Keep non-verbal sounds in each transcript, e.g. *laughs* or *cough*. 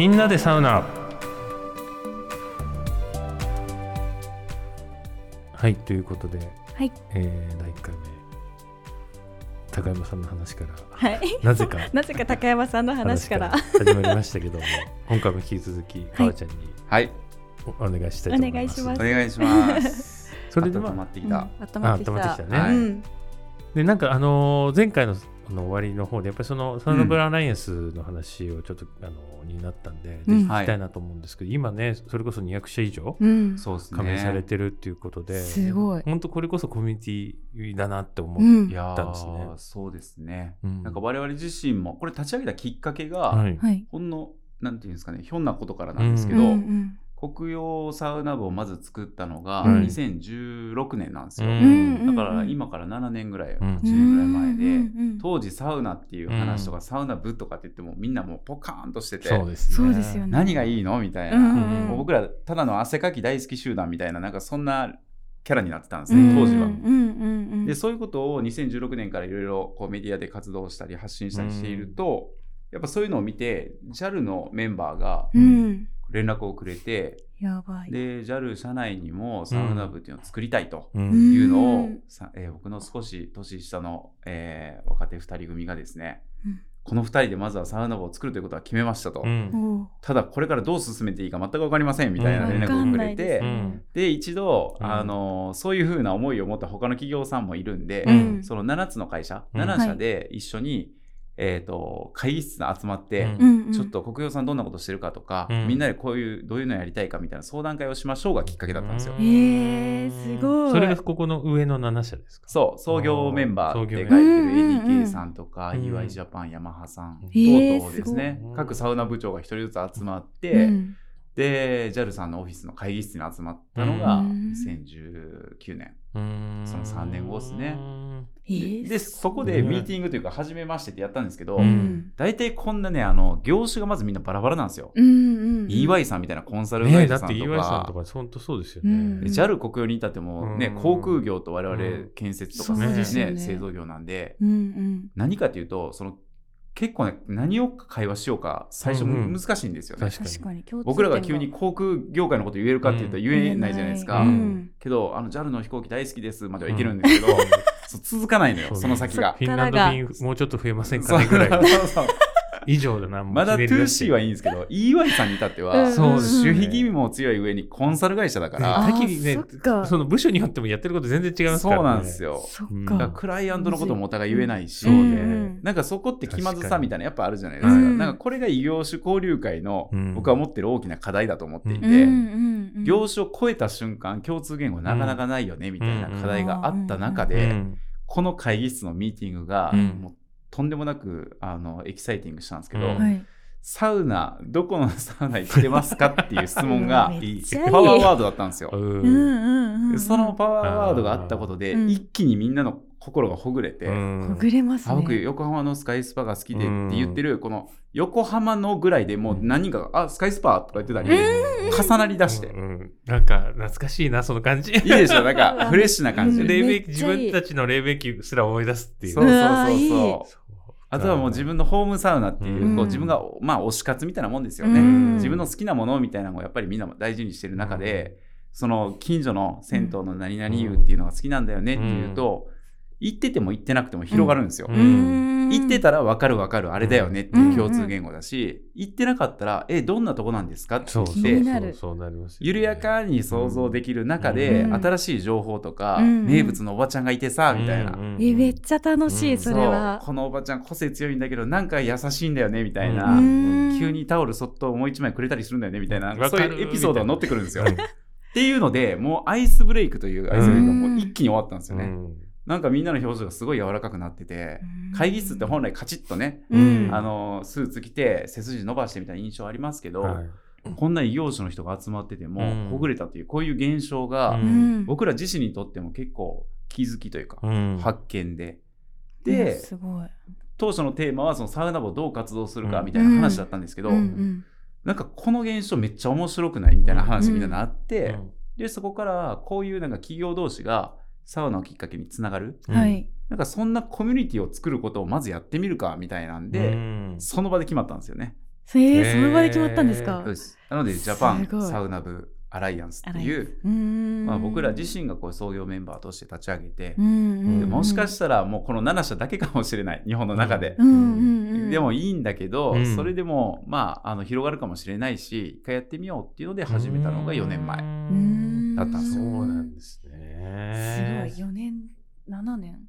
みんなでサウナ。はいということで、はい。えー、第1回目高山さんの話からはい。なぜか。*laughs* なぜか高山さんの話から。始まりましたけども今回も引き続き川ちゃんにはい、おお願いしたいと思います。お願いします。お願いします。それでは温まってきうんた。温まってきた。あ温まってきたね。はい。うん。でなんかあのー前回のあの終わりの方でやっぱりそのサウナブラアライアンスの話をちょっと、あのになったんで、うん。ぜひ聞きたいなと思うんですけど、今ねそれこそ200社以上。加盟されてるっていうことで、すごい。本当これこそコミュニティだなって思うんったんですね。ーそうですね。うん。なんか我々自身もこれ立ち上げたきっかけが、はい。はい。ほんのなんていうんですかねひょんなことからなんですけど、うんうん国用サウナ部をまず作ったのがはい。2016年なんですよ。うん。だから今から7年ぐらい、うん8年ぐらい前で、うんうん。当時サウナっていう話とか、サウナ部とかって言ってもみんなもうポカーンとしててそうですよね。何がいいのみたいな、うんうんもう僕らただの汗かき大好き集団みたいななんかそんなキャラになってたんですね、うん当時は。うんうんうん。でそういうことを2016年からいろいろこうメディアで活動したり発信したりしていると、やっぱそういうのを見て JAL のメンバーがうん連絡をくれて、やばい。で JAL 社内にもサウナ部っていうのを作りたいというのを、うんさえー僕の少し年下の、えー若手2人組がですね、うん。この2人でまずはサウナ部を作るということは決めましたと。うん。ただこれからどう進めていいか全く分かりませんみたいな連絡をくれて、で一度、うん。あのそういうふうな思いを持った他の企業さんもいるんで、うん。その7つの会社、うん。7社で一緒に、えー、と会議室に集まって、うん。ちょっと国用さんどんなことしてるかとか、うん。みんなでこういうどういうのやりたいかみたいな相談会をしましょうがきっかけだったんですよ。うんえーすごい。それがここの上の7社ですか？そう創業メンバーって書いてる ADK さんとか、うん UI ジャパンヤマハさん等々ですね、すごい。各サウナ部長が一人ずつ集まって、うん。で JAL さんのオフィスの会議室に集まったのがうん。2019年、うんその3年後ですね。えーでそこでミーティングというか初めましてってやったんですけど、うん。大体こんなねあの業種がまずみんなバラバラなんですよ、うんうんうん。EY さんみたいなコンサルねえだって会社さんと EY さんかとか本当そうですよね。うん。で JAL 国用に至ってもね、うん。航空業と我々うん。建設とかそうですよね。製造業なんでうんうん。何かというとその結構ね何を会話しようか最初うんうん。難しいんですよね、確かに。確かに共通点僕らが急に航空業界のこと言えるかっていうと言えないじゃないですか、うんけどあの JAL の飛行機大好きですまではいけるんですけど、そう続かないのよその先が。フ。ィンランド便もうちょっと増えませんかねぐらいそうそう以上だな。まだひねり出して。2C はいいんですけど EY さんに至ってうん。は守秘義務も強い上にコンサル会社だかねら。あー多岐にねそっか。その部署によってもやってること全然違いますからね。そうなんですよ。うん。そっかだクライアントのこともお互い言えないし、そうね。んなんかそこって気まずさみたいなやっぱあるじゃないですか。うん。なんかこれが異業種交流会のうん。僕は持ってる大きな課題だと思っていて、業種を超えた瞬間共通言語なかなかないよねみたいな課題があった中で、うん。この会議室のミーティングがうん。もうとんでもなくあのエキサイティングしたんですけど、うん。はい。サウナどこのサウナ行ってますかっていう質問が *laughs* パワーワードだったんですよ。うんうんうんうん。うんそのパワーワードがあったことで、うん。一気にみんなの心がほぐれて、うん。ほぐれますね。あ僕横浜のスカイスパが好きでって言ってる、この横浜のぐらいでもう何人かが「あスカイスパ」とか言ってたり重なりだして、うんうんなんか懐かしいなその感じ。いいでしょなんかフレッシュな感じ。うん。自分たちの黎明期すら思い出すっていう。そうそうそうそうあとはもう自分のホームサウナっていう,、うん。こう自分がまあ推し活みたいなもんですよね、うん。自分の好きなものみたいなのをやっぱりみんなも大事にしてる中で、その近所の銭湯の何々湯っていうのが好きなんだよねっていうと、行ってても行ってなくても広がるんですよ、うん。行ってたたら分かる分かるあれだよねっていう共通言語だし、行ってなかったらえどんなとこなんですかってそうそう。言って。気になる。そうそうなりますよね。緩やかに想像できる中で、うん新しい情報とか、うん。名物のおばちゃんがいてさ、みたいな。えめっちゃ楽しうんいそれは。このおばちゃん個性強いんだけどなんか優しいんだよねみたいな、うん。急にタオルそっともう一枚くれたりするんだよねみたいな、わかる。そういうエピソードが載ってくるんですよ。うん。っていうのでもうアイスブレイクというアイスブレイクがもう一気に終わったんですよね。うんなんかみんなの表情がすごい柔らかくなってて、会議室って本来カチッとね、うん。あのスーツ着て背筋伸ばしてみたいな印象ありますけど、はい。こんな異業種の人が集まってても、うん。ほぐれたというこういう現象が、僕ら自身にとっても結構気づきというか、うん。発見で。うん。で、すごい。当初のテーマはそのサウナ部をどう活動するかみたいな話だったんですけど、うんうん。なんかこの現象めっちゃ面白くないみたいな話みんななって、うん。でそこからこういうなんか企業同士がサウナをきっかけにつながる？うん。はい。なんかそんなコミュニティを作ることをまずやってみるかみたいなんで、うん。その場で決まったんですよね。えー、その場で決まったんですか？そうです。なのでジャパンサウナ部アライアンスっていう、まあ、僕ら自身がこう創業メンバーとして立ち上げて、もしかしたらもうこの7社だけかもしれない。日本の中で、でもいいんだけど、うん。それでもまああの広がるかもしれないし一回やってみようっていうので始めたのが4年前。ううーんだったんですそようなんですね。すごい。4年7年。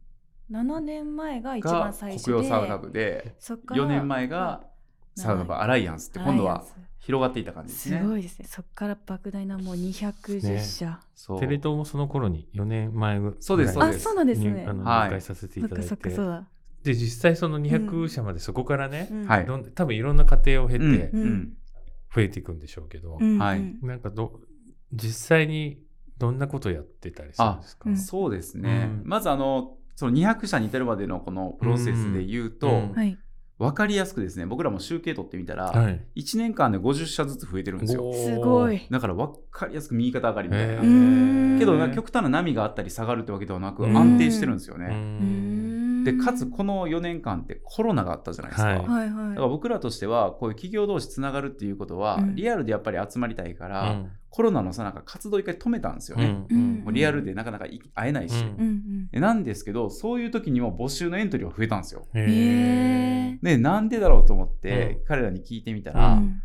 7年前が一が番最初で国用サウナ部でそっから4年前がサウナ部アライアンスって今度は広がっていた感じですすね。ごいですね。そっから莫大なもう210社、そう。テレ東もその頃に4年前ぐらいそうですそうあです。そうなんですね。にあのはい。入会させていそっかそっかただいて、そうだ、で実際その200社までそこからね、うん。多分いろんな過程を経て増えていくんでしょうけど、うん。はい。うん。なんかど実際にどんなことやってたりするんですか？うん。そうですね、うん。まずあのその200社に至るまでのこのプロセスで言うと、うん。はい。分かりやすくですね僕らも集計取ってみたら、はい。1年間で50社ずつ増えてるんですよ。すごい。だから分かりやすく右肩上がりみたいな、けど極端な波があったり下がるってわけではなくうん。安定してるんですようね、んでかつこの4年間ってコロナがあったじゃないですか、はい。はいはい。だから僕らとしてはこういう企業同士つながるっていうことは、うん。リアルでやっぱり集まりたいから、うん。コロナのさなんか活動一回止めたんですよね、うん。もうリアルでなかなかい会えないし、なんですけどそういう時にも募集のエントリーが増えたんですよ。でなんでだろうと思って、うん。彼らに聞いてみたうら、うん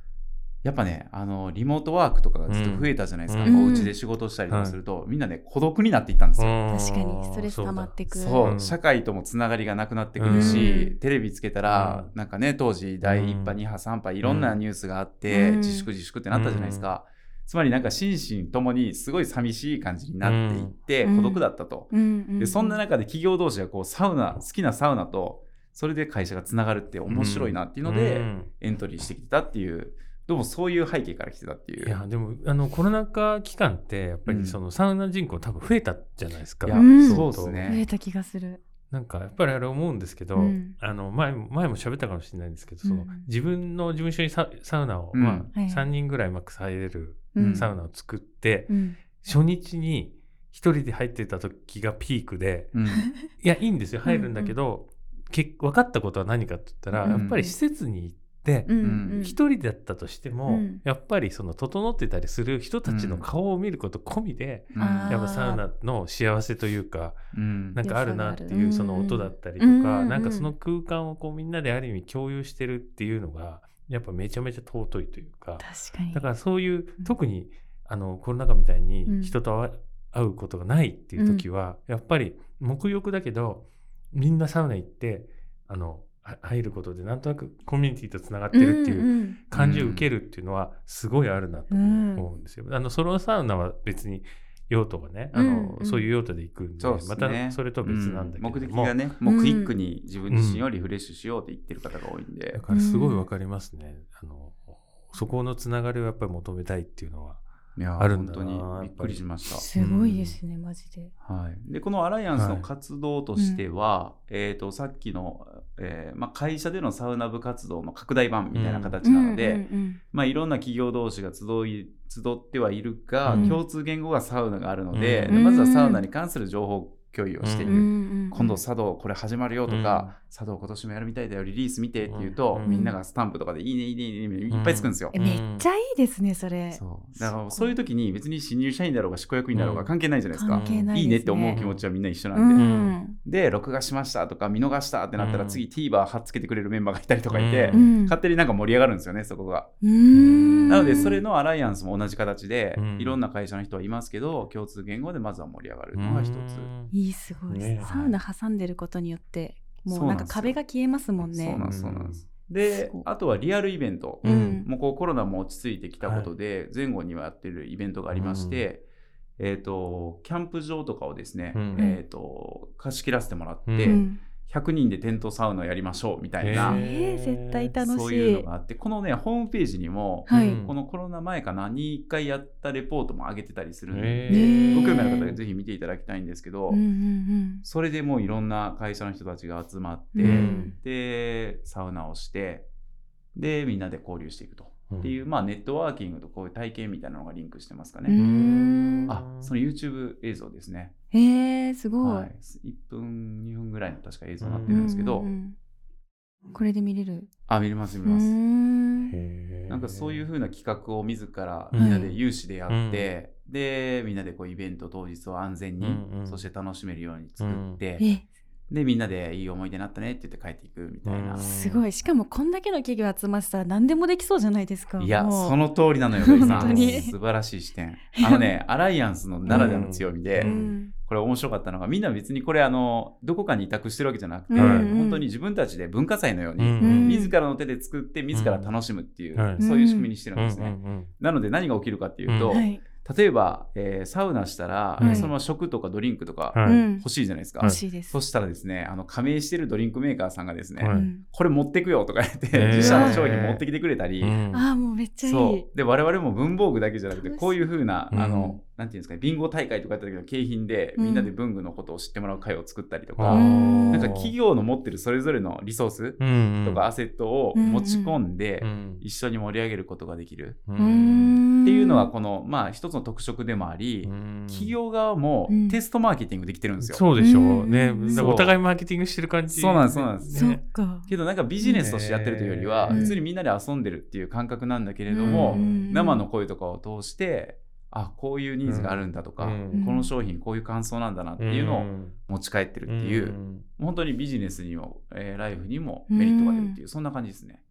やっぱねあのリモートワークとかがずっと増えたじゃないですか、うん。お家で仕事したりとかすると、みんなね孤独になっていったんですよ。確かにストレス溜まってくそう、うん。社会ともつながりがなくなってくるし、うん。テレビつけたら、うん。なんかね当時第1波、うん。2波3波いろんなニュースがあって、うん。自粛自粛ってなったじゃないですか、つまりなんか心身ともにすごい寂しい感じになっていって、うん。孤独だったと、うん。うん。でそんな中で企業同士がこうサウナ好きなサウナとそれで会社がつながるって面白いなっていうので、うん。エントリーしてきてたっていうどうもそういう背景から来てたっていう。いやでもあのコロナ禍期間ってやっぱうん。りそのサウナ人口多分増えたじゃないですか。いや、うんそうですね。増えた気がする。なんかやっぱりあれ思うんですけど、うん。あの前も前も喋ったかもしれないんですけど、そのうん自分の事務所にササウナを、うん。まあはい3人ぐらいマックス入れるうん。サウナを作って、うん。初日に一人で入ってた時がピークでうん。いやいいんですよ。入るんだけど、け分かったことは何かって言ったら、うん。やっぱり施設に行ってうんうん。一、人だったとしても、うん。やっぱりその整ってたりする人たちの顔を見ること込みで、うん。やっぱサウナの幸せというかうん。なんかあるなっていうその音だったりとうん。か、うん。なんかその空間をこうみんなである意味共有してるっていうのがやっぱめちゃめちゃ尊いというか確かに。だからそういううん。特にあのコロナ禍みたいうん。に人と会うことがないっていう時は、やっぱり目欲だけどみんなサウナ行ってあのは入ることでなんとなくコミュニティとつながってるっていううん感じを受けるっていうのはすごいあるなと思うん。ですよ。あのソロサウナは別に用途がねあの、うん。うんそういう用途で行くんでね。またそれとは別なんだけども、うん。目的がねもうクイックに自分自身をリフレッシュしようって言ってる方が多いんで。だ、からすごいわかりますね。あのそこのつながりをやっぱり求めたいっていうのは。あるんだな本当にびっくりしました。すごいですねマジで。はい、でこのアライアンスの活動としては、えー、とさっきの、えーまあ、会社でのサウナ部活動の拡大版みたいな形なので、まあ、いろんな企業同士が集い集ってはいるが、うん。共通言語がサウナがあるので、うん。まずはサウナに関する情報共有をしている。うん今度茶道これ始まるよとか、うん。茶道今年もやるみたいだよリリース見てって言うと、うん。みんながスタンプとかでいいねいいねいいねいっぱいつくんですよ。えめっちゃいいですねそれ。そう。だからそういう時に別に新入社員だろうが執行役員だろうが関係ないじゃないですか。関係ないですね。いいねって思う気持ちはみんな一緒なうんで。ん。で、録画しましたとか見逃したってなったらうん。次 TVer 貼っつけてくれるメンバーがいたりとかいて、うん。勝手になんか盛り上がるんですよね、そこが。うん。なので、それのアライアンスも同じ形でうん、いろんな会社の人はいますけど、共通言語でまずは盛り上がるのが一つ。いいすごい。です、ねサウナ挟んでることによってもうなんか壁が消えますもんね。そうなんです、そうなんであとはリアルイベント。うん。もうこうコロナも落ち着いてきたことで、前後にはやってるイベントがありまして、えっ、と、キャンプ場とかをですね、うん。えっ、と、貸し切らせてもらって、うん100人でテントサウナやりましょうみたいな、えー。絶対楽しい。そういうのがあって、このね、ホームページにも、はい。うんこのコロナ前かなに1回やったレポートも上げてたりするんで、ご興味ある方はぜひ見ていただきたいんですけど、うんうんそれでもういろんな会社の人たちが集まって、うん。で、サウナをして、で、みんなで交流していくと。っていう、まあ、ネットワーキングとこういう体験みたいなのがリンクしてますかうね。ん。あ、その YouTube 映像ですね。えー、すごい、はい。1分、2分ぐらいの確か映像になってるんですけど、うんうんこれで見れる？あ見れます見れます。なんかそういう風な企画を自らうんみんなで有志でやって、でみんなでこうイベント当日を安全に、うんうん。そして楽しめるように作って、え。でみんなでいい思い出になったねって言って帰っていくみたいな、うん。すごい。しかもこんだけの企業集まってたら何でもできそうじゃないですかいやその通りなのよ本当に。素晴らしい視点。あのね *laughs* アライアンスのならではの強みで、うんこれ面白かったのがみんな別にこれあのどこかに委託してるわけじゃなくて、うん本当に自分たちで文化祭のように、ん自らの手で作って自ら楽しむっていう、はい。そういう仕組みにしてるんですね、うんうん。なので何が起きるかっていうと、うん。はい例えば、えーサウナしたら、はい。そのまま食とかドリンクとか欲しいじゃないですか、欲しいです。そしたらですねあの加盟してるドリンクメーカーさんがですね、はい。うんこれ持ってくよとか言って、へー。自社の商品持ってきてくれたり、うん。ああもうめっちゃいい。そう。で我々も文房具だけじゃなくてこういう風な、うん。あのなんていうんですかねビンゴ大会とかやった時の景品で、うん。みんなで文具のことを知ってもらう会を作ったりとあか、ーなんか企業の持ってるそれぞれのリソースうんうん。とかアセットを持ち込んで、うん。一緒に盛り上げることができる。ううーんいうのはこのまあ一つの特色でもあり、うん。企業側もうん。テストマーケティングできてるんですよ。そうでしょうん。う。ね。お互いマーケティングしてる感じ。そうなんですそうなんです。そねけどなんかビジネスとしてやってるというよりは、うん。普通にみんなで遊んでるっていう感覚なんだけれども、うん。生の声とかを通してあこういうニーズがあるんだとか、うん。この商品こういう感想なんだなっていうのを持ち帰ってるっていう、ん。本当にビジネスにも、えーライフにもメリットが出るっていう、そんな感じですね。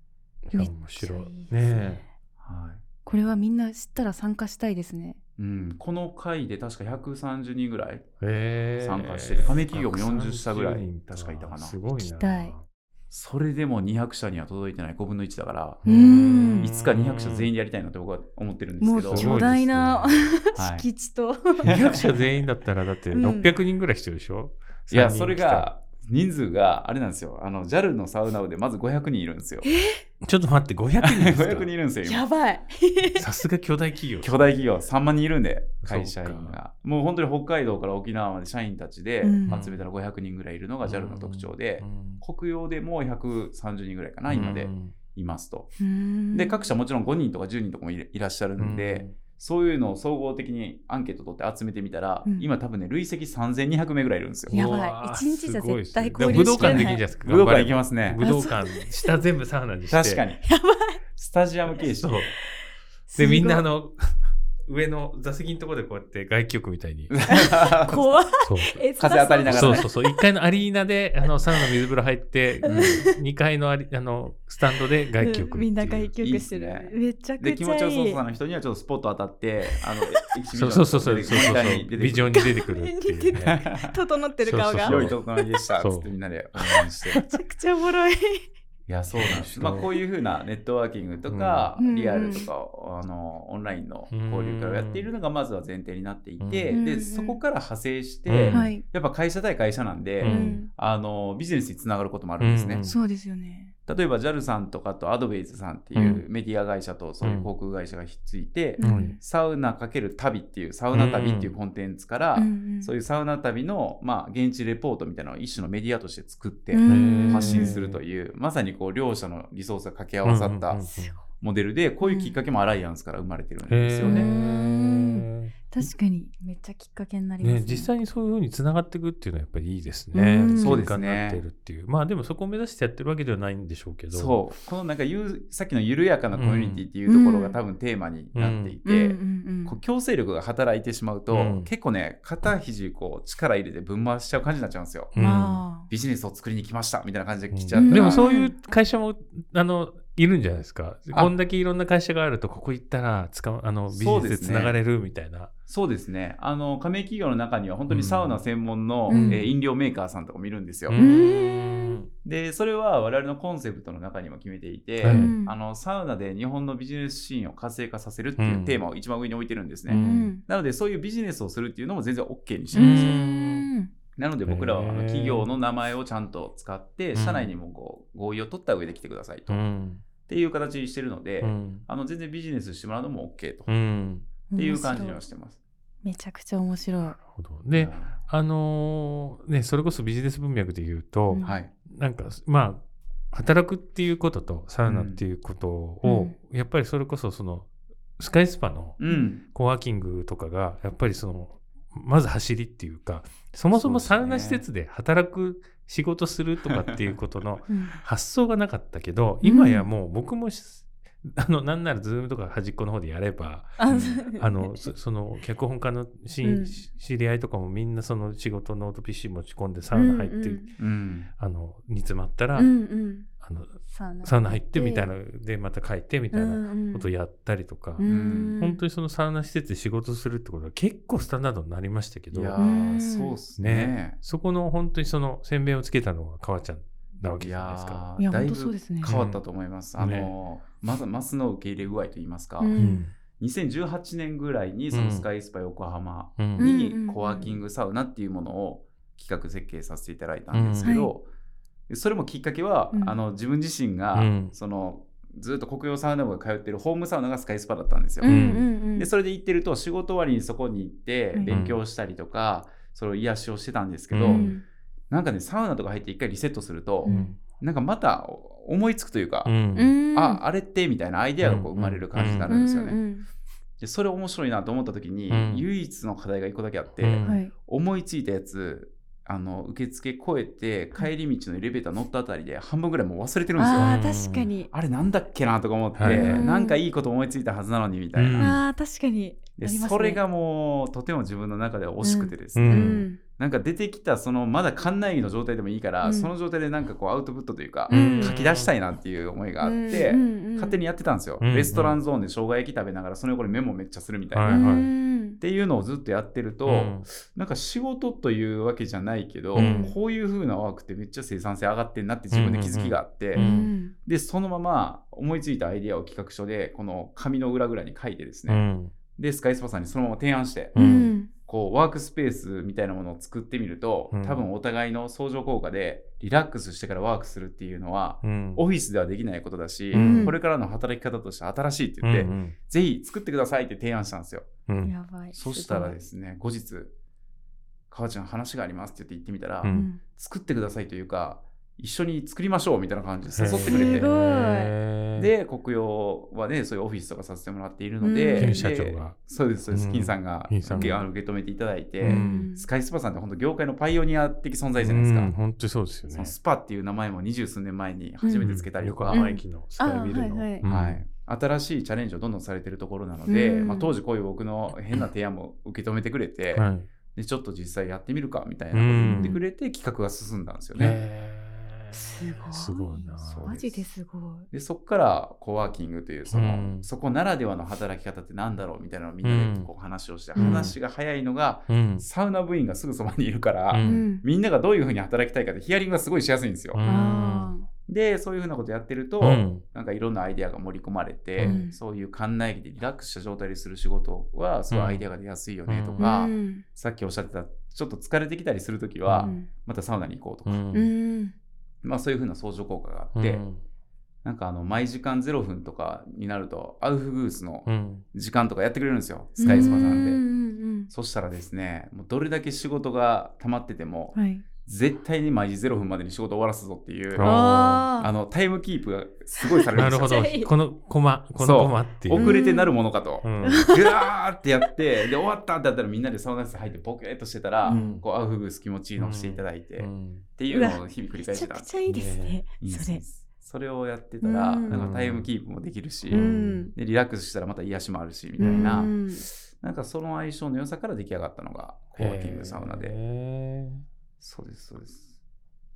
いや面白い。めっちゃいいですね。はいこれはみんな知ったら参加したいですね。うん、この回で確か130人ぐらい参加してて加盟企業も40社ぐらい確かいたかな。すごいな。それでも200社には届いてない5分の1だから、ううん。いつか200社全員でやりたいなって僕は思ってるんですもうけどすごい巨大なは *laughs* い敷地と。200社全員だったらだってうん。600人ぐらい必要でしょ？いや三人それが人数があれなんですよ。あの JAL のサウナ部でまず500人いるんですよ。ちょっと待って500人ですか？*laughs* 500人いるんですよ今。やばい。*laughs* さすが巨大企業。巨大企業。3万人いるんで会社員が。もう本当に北海道から沖縄まで社員たちでうん。集めたら500人ぐらいいるのが JAL の特徴でう、ん。国用でもう130人ぐらいかな今でうん。いますと、でで各社もちろん5人とか10人とかもいいらっしゃるんで、そういうのを総合的にアンケート取って集めてみたら、うん。今多分ね累積3200名ぐらいいるんですよ。やばい。一日じゃ絶対交流武道館できんじゃないですか？武道館行きまますね。武道館、下全部サウナにして。確かに。スタジアム形式。そう。で、みんなあの、上の座席のところでこうやって外気浴みたいに。*laughs* *laughs* 怖い。そう。え風当たりながらね。そう。そうそう。1階のアリーナで、*laughs* あの、サウナ水風呂入って、うん。2階のアリあのスタンドで外気浴。みんな外気浴していいっるすね。めちゃくちゃいい。で気持ちよさそうな人にはちょっとスポット当たってあのエキシビジョンそうそうそうそうそう。そうモニターに出てくる。ビジョンに出てくるっていうね。整ってる顔が。そうそう。良い整いでした。っつってみんなで応援して。めちゃくちゃおもろいいやそうなんです、まあ、こういうふうなネットワーキングとか、うん。リアルとかあのオンラインの交流会をやっているのがまずは前提になっていて、うん。でそこから派生して、やっぱ会社対会社なんで、うん。あのビジネスにつながることもあるんですね。うん。そうですよね例えば JAL さんとかとアドベイズさんっていうメディア会社とそういう航空会社がひっついて、うん。うんサウナ×旅っていうサウナ旅っていうコンテンツから、うんそういうサウナ旅の、まあ、現地レポートみたいなのを一種のメディアとして作ってうん発信するという、まさにこう両者のリソースが掛け合わさったモデルでこういうきっかけもアライアンスから生まれてるんへですよね。ー確かにめっちゃきっかけになりますね。ね、実際にそういうふうにつながっていくっていうのはやっぱりいいですね。うん。そうですね。ってるっていう。まあでもそこを目指してやってるわけではないんでしょうけど。そう。このなんかゆさっきの緩やかなコミュニティっていうところが多分テーマになっていて、うん。うんこう強制力が働いてしまうと、うん。結構ね肩肘こう力入れてぶん回しちゃう感じになっちゃうんですよ。うん。まあビジネスを作りに来ましたみたいな感じでうん来ちゃったら、でもそういう会社も、あの、いるんじゃないですか。あ。こんだけいろんな会社があると、ここ行ったら使う、あの、ビジネスでつながれるみたいな。そうですね。あの加盟企業の中には本当にサウナ専門の、うん。えー飲料メーカーさんとかもいるんですよ。うん。でそれは我々のコンセプトの中にも決めていて、はい。うんあのサウナで日本のビジネスシーンを活性化させるっていうテーマを一番上に置いてるんですね。ううん。んなのでそういうビジネスをするっていうのも全然 OK にしてうるんですよ。んなので僕らはあの企業の名前をちゃんと使ってうん。社内にもこう合意を取った上で来てくださいと、っうん。ていう形にしてるので、うん。あの全然ビジネスしてもらうのも OK と、っうん。ていう感じにはしてます。めちゃくちゃ面白い。なるほど。で、あのーね、それこそビジネス文脈で言うと、うん。はい、なんかまあ働くっていうこととサウナっていうことを、やっぱりそれこそそのスカイスパのうん、コワーキングとかがやっぱりそのまず走りっていうかそもそもサウナ施設で働く仕事するとかっていうことの *laughs* うん。発想がなかったけど今やもう僕もし *laughs* あのなんならズームとか端っこの方でやればああのそその脚本家のし、うん。知り合いとかもみんなその仕事ノート PC 持ち込んでサウナ入って、うんうん。あの煮詰まったら、うんうんあのサウナサウナ入ってみたいなでまた帰ってみたいなことをややったりとか、うん。本当にそのサウナ施設で仕事するってことは結構スタンダードになりましたけど。いやそうっすね。ね。そこの本当にその洗面をつけたのが川ちゃんなわけいじゃないですか。いやだいぶ変わったと思います。うん。あのまずマスの受け入れ具合といいますか、うん。うん。2018年ぐらいにそのスカイスパ横浜うん。うんにコワーキングサウナっていうものを企画設計させていただいたんですけど、それもきっかけは、うん。あの自分自身が、うん。そのずっと国用サウナ部が通ってるホームサウナがスカイスパだったんですよ。うんうんうん。でそれで行ってると仕事終わりにそこに行ってうん。勉強したりとか、それを癒しをしてたんですけど、うん。なんかねサウナとか入って一回リセットすると、うん。なんかまた思いつくというか、うん。うん。ああれってみたいなアイデアがこう生まれる感じになるんですよね。うん。うん。でそれ面白いなと思った時に、うん。唯一の課題が一個だけあって、思いついたやつあの受付越えて帰り道のエレベーター乗ったあたりで半分ぐらいもう忘れてるんですよ。あ確かに。れなんだっけなとか思って、はい。なんかいいこと思いついたはずなのにみたいうんな。あー確かにでね。それがもうとても自分の中では惜しくてですね、ううん。んなんか出てきたそのまだ館内着の状態でもいいから、うん。その状態でなんかこうアウトプットというか、うん。書き出したいなっていう思いがあって、うんうんうん勝手にやってたんですよ、うんレストランゾーンで生姜焼き食べながらその横にメモめっちゃするみたいな、っていうのをずっとやってると、うん。なんか仕事というわけじゃないけど、うん。こういう風なワークってめっちゃ生産性上がってんなって自分で気づきがあって、うんうん。でそのまま思いついたアイデアを企画書でこの紙の裏ぐらいに書いてですね、うんでスカイスパさんにそのまま提案して、ううん。んこうワークスペースみたいなものを作ってみると、うん。多分お互いの相乗効果でリラックスしてからワークするっていうのは、うん。オフィスではできないことだし、うん。これからの働き方として新しいって言って、うんぜひ作ってくださいって提案したんですよ。うん。やばい。そしたらですすね、後日、母ちゃん話がありますって言って行ってみたら、作ってくださいというか、一緒に作りましょうみたいな感じで誘ってくれて。すごい、へー、で、国用はね、そういうオフィスとかさせてもらっているので、うん。で金社長が。そうです、そうです、うん。金さんが受けあの受け止めていただいて、うん。スカイスパさんって本当業界のパイオニア的存在じゃないですか。うん。本当にそうですよね。スパっていう名前も二十数年前に初めてつけたりとか、横浜駅のスカイビルの、あはい。はい。うんはい、新しいチャレンジをどんどんされてるところなので、うん。まあ、当時こういう僕の変な提案も受け止めてくれて、はい。でちょっと実際やってみるかみたいなことを言ってくれて企画が進んだんですよね。すごい。すごいな。そうマジですごい。でそこからコワーキングというその、うん。そこならではの働き方ってなんだろうみたいなのをみんなでこう話をして、うん。話が早いのが、うん。サウナ部員がすぐそばにいるから、みんながどういうふうに働きたいかってヒアリングがすごいしやすいんですよ。うん。あでそういうふうなことやってると、うん。なんかいろんなアイデアが盛り込まれて、うん。そういう館内着でリラックスした状態でする仕事はすごいアイデアが出やすいよねとーか、うん。さっきおっしゃってたちょっと疲れてきたりするときは、うん。またサウナに行こうとか、うん。うんまあ、そういうふうな相乗効果があって、うん。なんかあの毎時間0分とかになるとアウフグースのうん。時間とかやってくれるんですよスカイスパさんで。うんうんそしたらですねもうどれだけ仕事が溜まってても、うんはい絶対に毎時0分までに仕事終わらすぞっていうあのタイムキープがすごいされる。んですよ。なるほど。このコマこのコマっていう。遅れてなるものかと。うん。ーってやってで終わったってやったらみんなでサウナ室入ってボケーっとしてたら、うん。こうアウフグース気持ちいいのをしていただいて、っうん。ていうのを日々繰りめ返してたちゃくちゃいいですねいいですそれそれをやってたら、うん。なんかタイムキープもできるし、うん。でリラックスしたらまた癒しもあるしみたいな、うん。なんかその相性の良さから出来上がったのがコワーキングサウナで、へそうですそうです。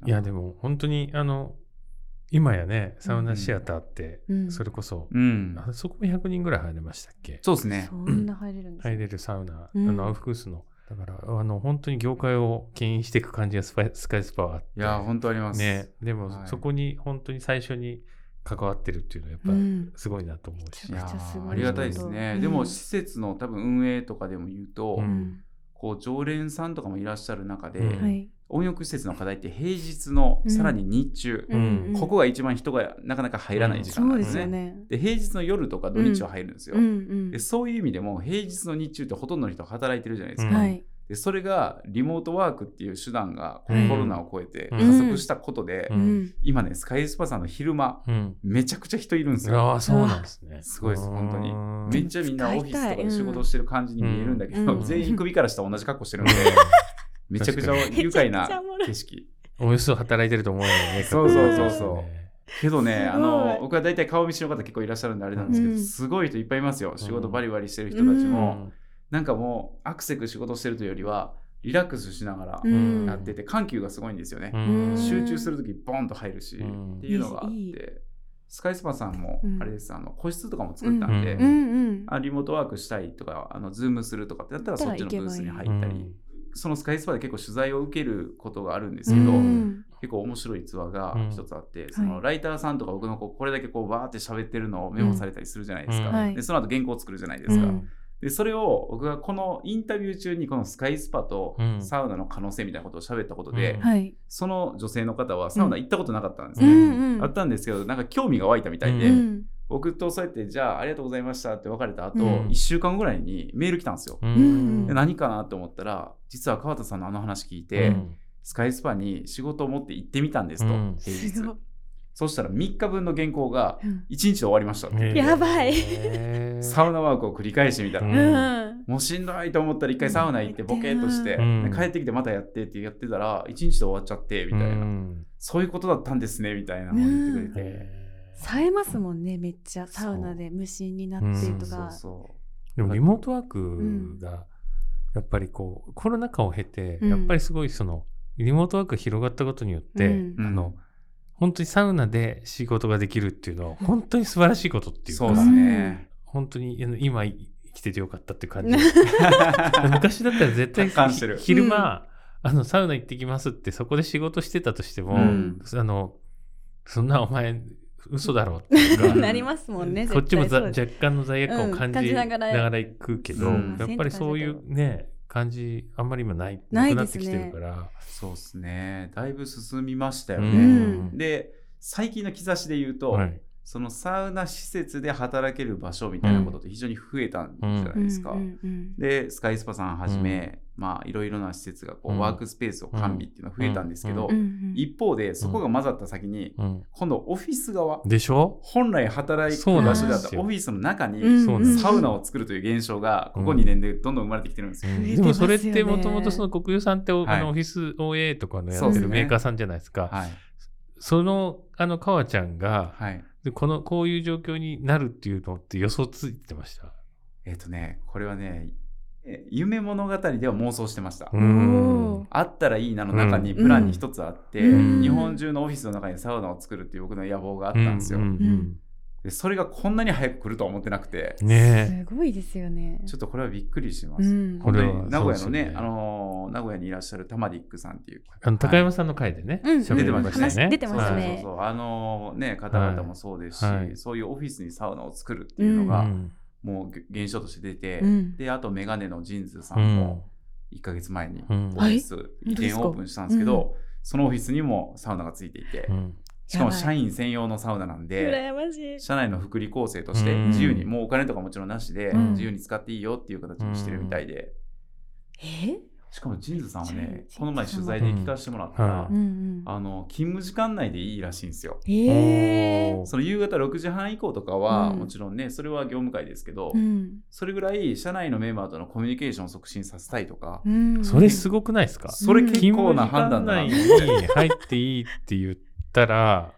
ーいやでも本当にあの今やねサウナシアターってうん。それこそ、うん。あそこも100人ぐらい入れましたっけ？そうですね。そんな入れるんですね。入れるサウナ、うん。あのアウフグースの。だからあの本当に業界を牽引していく感じがスパイスカイスパはあって。いや本当あります。ね。でも、はい。そこに本当に最初に関わってるっていうのはやっぱうん。すごいなと思うし、いやめちゃくちゃすごい。ーありがたいですね、うん。でも施設の多分運営とかでも言うと、ううん。んこう常連さんとかもいらっしゃる中で、温浴施設の課題って平日のうん。さらに日中、うんここが一番人がなかなか入らない時間なんですすね。よね。で平日の夜とか土日は入るんですよ、うんうん。で。そういう意味でも平日の日中ってほとんどの人働いてるじゃないですか。でそれがリモートワークっていう手段がコロナを超えてうん。加速したことで、ううん。ん。今ねスカイスパさんの昼間うん。めちゃくちゃ人いるんですよ。ああそうなんですね。すごいです本当に。うん。めっちゃみんなオフィスとかで仕事してる感じに見えるんだけど、うん。全員首から下同じ格好してるんで、めちゃくちゃ愉快な景色。およそ働いてると思うよね。そうそうそうそう。けどねあの僕は大体顔見知りの方結構いらっしゃるんであれなんですけど、うんすごい人いっぱいいますよ。仕事バリバリしてる人たちうも、なんかもうアクセク仕事してるというよりはリラックスしながらうん。やってて緩急がすごいんですよね、うん。集中する時ボンと入るし、うん。っていうのがあって。スカイスパさんもうん。あれです、あの個室とかも作ったんで、うん。うんうんあリモートワークしたいとかあのズームするとかってやったらそっちのブースに入ったり、うんそのスカイスパで結構取材を受けることがあるんですけど、うん。結構面白い逸話が一つあって、うんそのライターさんとか僕のこうこれだけこうバーって喋ってるのをメモされたりするじゃないですか、でその後原稿を作るじゃないですか、うん。でそれを僕がこのインタビュー中にこのスカイスパとうん。サウナの可能性みたいなことを喋ったことで、うん。はい。その女性の方はサウナ行ったことなかったんですうね、んうん。あったんですけどなんか興味が湧いたみたいで、うん僕とそうやってじゃあありがとうございましたって別れた後、うん。1週間ぐらいにメール来たんですよ、うん。で何かなと思ったら実は川田さんのあの話聞いて、うん。スカイスパに仕事を持って行ってみたんですと、うん。平日すごい。そしたら3日分の原稿がうん。1日で終わりましたって、やばい。サウナワークを繰り返してみたら、ううん。もうしんどいと思ったら一回サウナ行ってボケーっとして、うん。で帰ってきてまたやってってやってたら1日で終わっちゃってみたいな、うん。そういうことだったんですねみたいなのを言ってくれて、へ冴えますもんねめっちゃ。サウナで無心になってとそうかでもリモートワークがやっぱりこうコロナ禍を経てうん。やっぱりすごいそのリモートワークが広がったことによって、うん。う、あの本当にサウナで仕事ができるっていうのは本当に素晴らしいことっていうかそうですね、本当に今生きててよかったっていう感じ *laughs* 昔だったら絶対昼間、あのサウナ行ってきますってそこで仕事してたとしても、うん。あのそんなお前嘘だろっていう。なりますもんねこっちも若干の罪悪感を感じなながら。がら行くけど、うん。やっぱりそういうね感じあんまり今ない。なくなってきてるから。そうですね。だいぶ進みましたようね、ん。で最近の兆しで言うと、はいそのサウナ施設で働ける場所みたいなことって非常に増えたんじゃないですか。うん。うん。うん。でスカイスパさんはじめ、まあいろいろな施設がこう、うん。ワークスペースを完備っていうのが増えたんですけど、ううん。うん。一方でそこが混ざった先に、うん。今度オフィス側でしょ？本来働く場所であったオフィスの中に、サウナを作るという現象がここ2年でどんどん生まれてきてるんですよ。うん。でもそれってもともとその国有さんってお、はい。あのオフィス OA とかのやってるメーカーさんじゃないですか。はい。その、あの、川ちゃんが、はい。でこの、こういう状況になるっていうのって予想ついてました？えっ、とね、これはね、え夢物語では妄想してました。あったらいいなの中にうんプランに一つあって、うん日本中のオフィスの中にサウナを作るっていう僕の野望があったんですよ。でそれがこんなに早く来るとは思ってなくて、うんねすごいですよね。ちょっとこれはびっくりします。うん。これは名古屋のねねあのー名古屋にいらっしゃるタマディックさんっていうえ。あの、高山さんの回でね、うん喋りましたよね。話出てましたね。そうそうそう。あのね方々もそうですし、はい。そういうオフィスにサウナを作るっていうのが、うん。もう現象として出て、うん。であとメガネのジンズさうん。も1ヶ月前にうん。オフィス移転はいオープンしたんですけど、そのオフィスにもサウナがついていて、うんしかも社員専用のサウナなんで羨ましい。社内の福利厚生としてうん。自由に、もうお金とかもちろんなしで、うん。自由に使っていいよっていう形にしてるみたいで、え？しかもジンズさんはねこの前取材で聞かせてもらったら、あの勤務時間内でいいらしいんですよ。えおー。その夕方6時半以降とかは、うん。もちろんねそれは業務会ですけど、うん。それぐらい社内のメンバーとのコミュニケーションを促進させたいとか、うん。それすごくないですか？それ結構な判断だな。勤務時間内に入っていいって言ったら、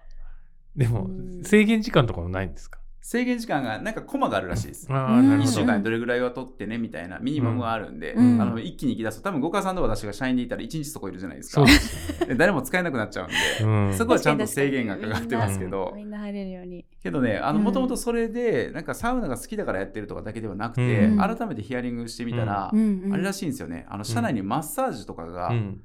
でもうん。制限時間とかもないんですか？制限時間がなんかコマがあるらしいです。あうん。1あなるほど週間にどれぐらいは取ってねみたいなミニマムがあるんで、うん。あの一気に行き出すと多分五川さんと私が社員でいたら1日そこいるじゃないですか。*laughs* 誰も使えなくなっちゃうんで、うん。そこはちゃんと制限がかかってますけみどんな入れるように。けどねもともとそれでなんかサウナが好きだからやってるとかだけではなくて、うん。改めてヒアリングしてみたら、あれらしいんですよね。あの社内にマッサージとかがうん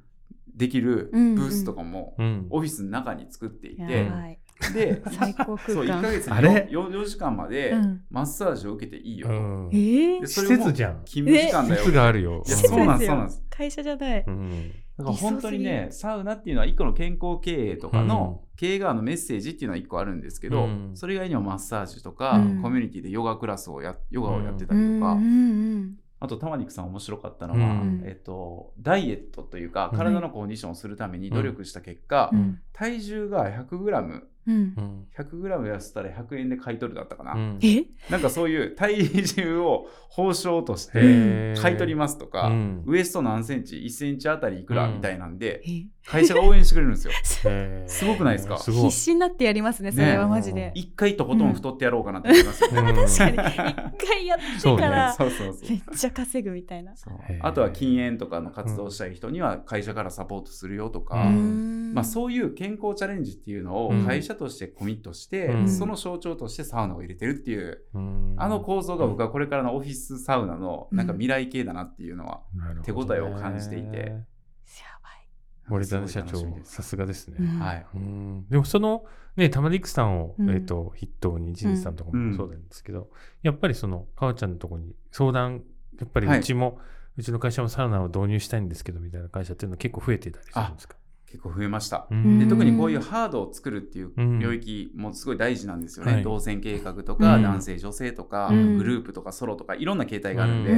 できるブうん。ースとかもうん。オフィスの中に作っていやて、で最高そう1空間ヶ月にあれ？4, 4時間までうん。マッサージを受けていいよと。うん。えー？で施それも設じゃん。勤務時間だよ。施設があるよ。いやそうなんですよそうなんです。会社じゃない。うん。だから本当にね、サウナっていうのは一個の健康経営とかの、経営側のメッセージっていうのは一個あるんですけど、うん。それ以外にもマッサージとか、うん。コミュニティでヨガクラスをや、ヨガをやってたうりとか、んうんあと、玉肉さん面白かったのは、うん。えっと、ダイエットというか、うん。体のコンディションをするために努力した結果、うん。体重が 100g うん。う。ん。100g 痩せたら100円で買い取るだったかな、うん。え？なんかそういう体重を報奨として買い取りますとか、うん。ウエスト何センチ1センチあたりいくらうん。みたいなんで、え？会社が応援してくれるんですよ。*laughs* すごくないですか？必死になってやりますね、それはマジで。一回とことん太ってやろうかなって思いますよ、うん。確かに。一回やってから、そうそうそうめっちゃ稼ぐみたいな。あとは禁煙とかの活動したい人には会社からサポートするよとか、うん。まあ、そういう健康チャレンジっていうのをうん。会社としてコミットして、うん。その象徴としてサウナを入れてるっていう、うん。あの構造が僕はこれからのオフィスサウナのなんか未来系だなっていうのは、手応えを感じていて。やばい。森田社長さすがですね、うん。はい。うん。でもそのね玉陸さんを、うん。えっと筆頭に仁さんとかもそうなんですけど、やっぱりその川ちゃんのところに相談やっぱりはい。うちも、うちの会社もサウナを導入したいんですけどみたいな会社っていうのは結構増えていたりするんですか？結構増えました。うん。でうん。特にこういうハードを作るっていううん。領域もすごい大事なんですよね。はい。動線計画とか、うん。男性女性とか、うん。グループとかソロとかいろんな形態があるんで、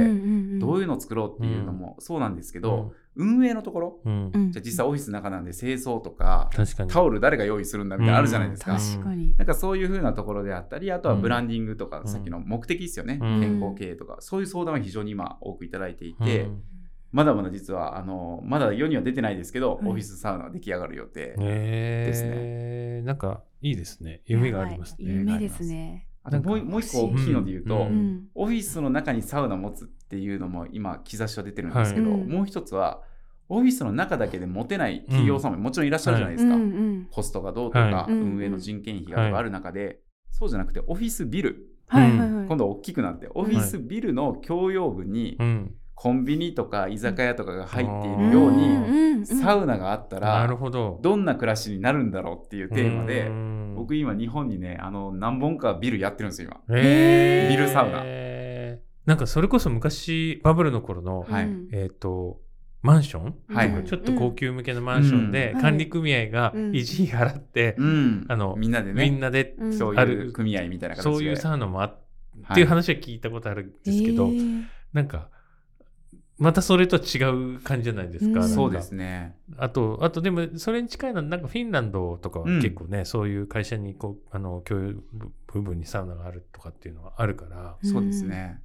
うどういいうのを作ろうっていうのもそうなんですけど、運営のところうん。うんじゃあ実際オフィスの中なんで清掃とか確かに。タオル誰が用意するんだみたいなのあるじゃないですか。うん。確かに。なんかそういう風なところであったり、あとはブランディングとか、うん。さっきの目的ですよね、うん。健康経営とか、そういう相談は非常に今多くいただいていて、うんまだまだ実はあのまだ世には出てないですけど、うん。オフィスサウナは出来上がる予定、えー、ですなんかいいですね。夢がありますね、夢ですね。あともうもう一個大きいので言うと、うん。うん。オフィスの中にサウナ持つっていうのも今兆しは出てるんですけど、はい。もう一つはオフィスの中だけで持てない企業さん。ももちろんいらっしゃるじゃないですか、うんうん。コストがどうとか、はい。運営の人件費がとかある中で、そうじゃなくてオフィスビルはいはいはい。今度は大きくなってオフィスビルの共用部にうんコンビニとか居酒屋とかが入っているように、にサウナがあったなるらほど。どんな暮らしになるんだろうっていうテーマで、うん。僕今日本にねあの何本かビルやってるんですよ今。えー。ビルサウナ。なんかそれこそ昔バブルの頃の、はい。えっ、とマンション、はいうん。ちょっと高級向けのマンションで、うん。管理組合がうん。維持費払って、うん。あのみんなでね。みんなでうん。そういあるう組合みたいな形で。そういうサウナもあっていう話は聞いたことあるんですけど、えー。なんかまたそれとは違う感じじゃないですか。そうですね。あと、あとでもそれに近いのはなんかフィンランドとかはうん結構ね、そういう会社にこうあの共有部分にサウナがあるとかっていうのはあるから、そうですね。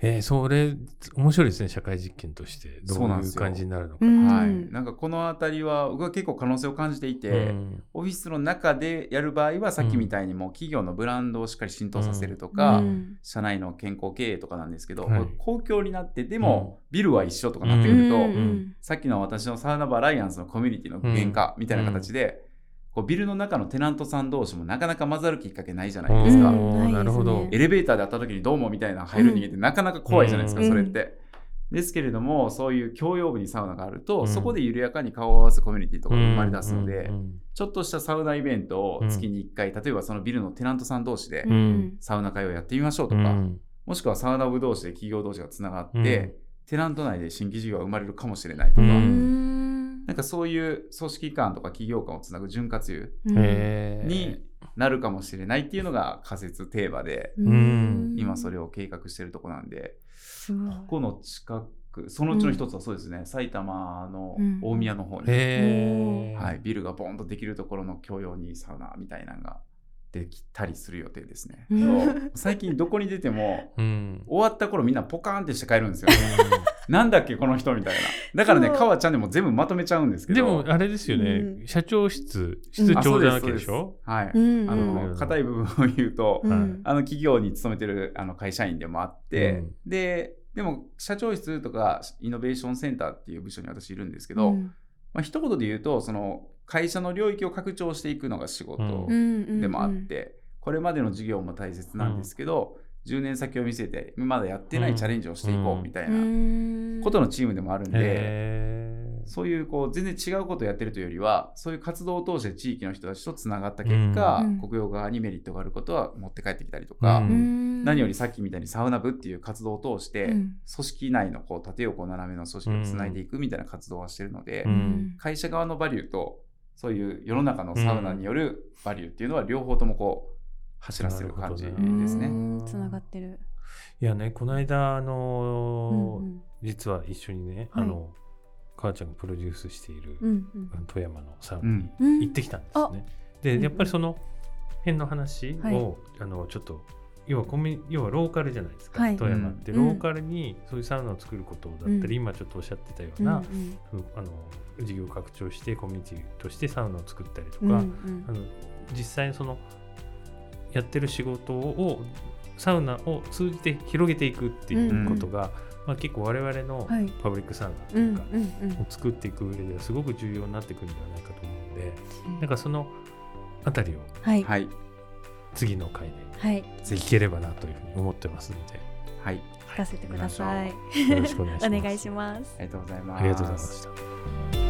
えーそれ面白いですね社会実験として。どういう感じになるのか。うん。はい。なんかこのあたりは僕は結構可能性を感じていて、うん。オフィスの中でやる場合はさっきみたいにもう企業のブランドをしっかり浸透させるとか、うん。社内の健康経営とかなんですけど、はい。公共になってでもビルは一緒とかなってくると、うん。さっきの私のサウナバアライアンスのコミュニティの具現化みたいな形で、こうビルの中のテナントさん同士もなかなか混ざるきっかけないじゃないですか。なるほど。エレベーターで会った時にどうもみたいな入る人間ってなかなか怖いじゃないですか、うん。それ。って。ですけれども、そういう共用部にサウナがあると、うん。そこで緩やかに顔を合わすコミュニティとかが生まれ出すので、うんうんちょっとしたサウナイベントを月に1回、例えばそのビルのテナントさん同士でうん。サウナ会をやってみましょうとか、うん。もしくはサウナ部同士で企業同士がつながって、うん。テナント内で新規事業が生まれるかもしれないとか、なんかそういう組織間とか企業間をつなぐ潤滑油になるかもしれないっていうのが仮説テーマで、ん。今それを計画してるとこなんで、ここの近く、そのうちの一つはそうですね、埼玉のうん大宮の方に、はい、ビルがボンとできるところの共用にサウナみたいなのができたりする予定ですね。最近どこに出ても、うん。終わった頃みんなポカーンってして帰るんですよ。ね。なんだっけこの人みたいな。だからね、かわちゃんでも全部まとめちゃうんですけど。でもあれですよね、うん。社長室室あ長なわけでしょ？はい。うん。あうん。の、硬い部分を言うと、うん。あの企業に勤めてるあの会社員でもあって、うん。で、でも社長室とかイノベーションセンターっていう部署に私いるんですけど、うん。まあ一言で言うと、その会社の領域を拡張していくのが仕事うん。でもあって、これまでの事業も大切なんですけど、10年先を見せて、まだやってないチャレンジをしていこうん。うみたいうん。なことのチームでもあるんで、そういうこう全然違うことをやってるというよりは、そういう活動を通して地域の人たちとつながった結果、うん。国用側にメリットがあることは持って帰ってきたりとか、うん。うん何よりさっきみたいにサウナ部っていう活動を通して、うん。組織内のこう縦横斜めの組織をつないでいくみたいな活動はしてるので、うん。会社側のバリューとそういう世の中のサウナによるバリューっていうのは両方ともこう走らせてる感じですね。ん。つながってる。いやねこの間あのーうん実は一緒にね、はい。あの母ちゃんがプロデュースしている、うんうん。富山のサウナにうん。うん。行ってきたんですね。でうんやっぱりその辺の話を、はい。あのちょっと要はコミ要はローカルじゃないですか、はい。富山って。うんローカルにそういうサウナを作ることだったり、うん。今ちょっとおっしゃってたよううんな、うん。あの事業を拡張してコミュニティとしてサウナを作ったりとか、うんうん。あの実際にそのやってる仕事をサウナを通じて広げていくっていうことが、まあ、結構我々のはい。パブリックサウナとういうんか、を作っていく上ではすごく重要になってくるんではないかと思うのでなんかそのあたりを。はい。はい次の回ではい。ぜ聞ければなというふうに思ってますのはい。聞かせてください。でよろしくお願いします。*laughs* お願いします。ありがとうございます。ありがとうございました。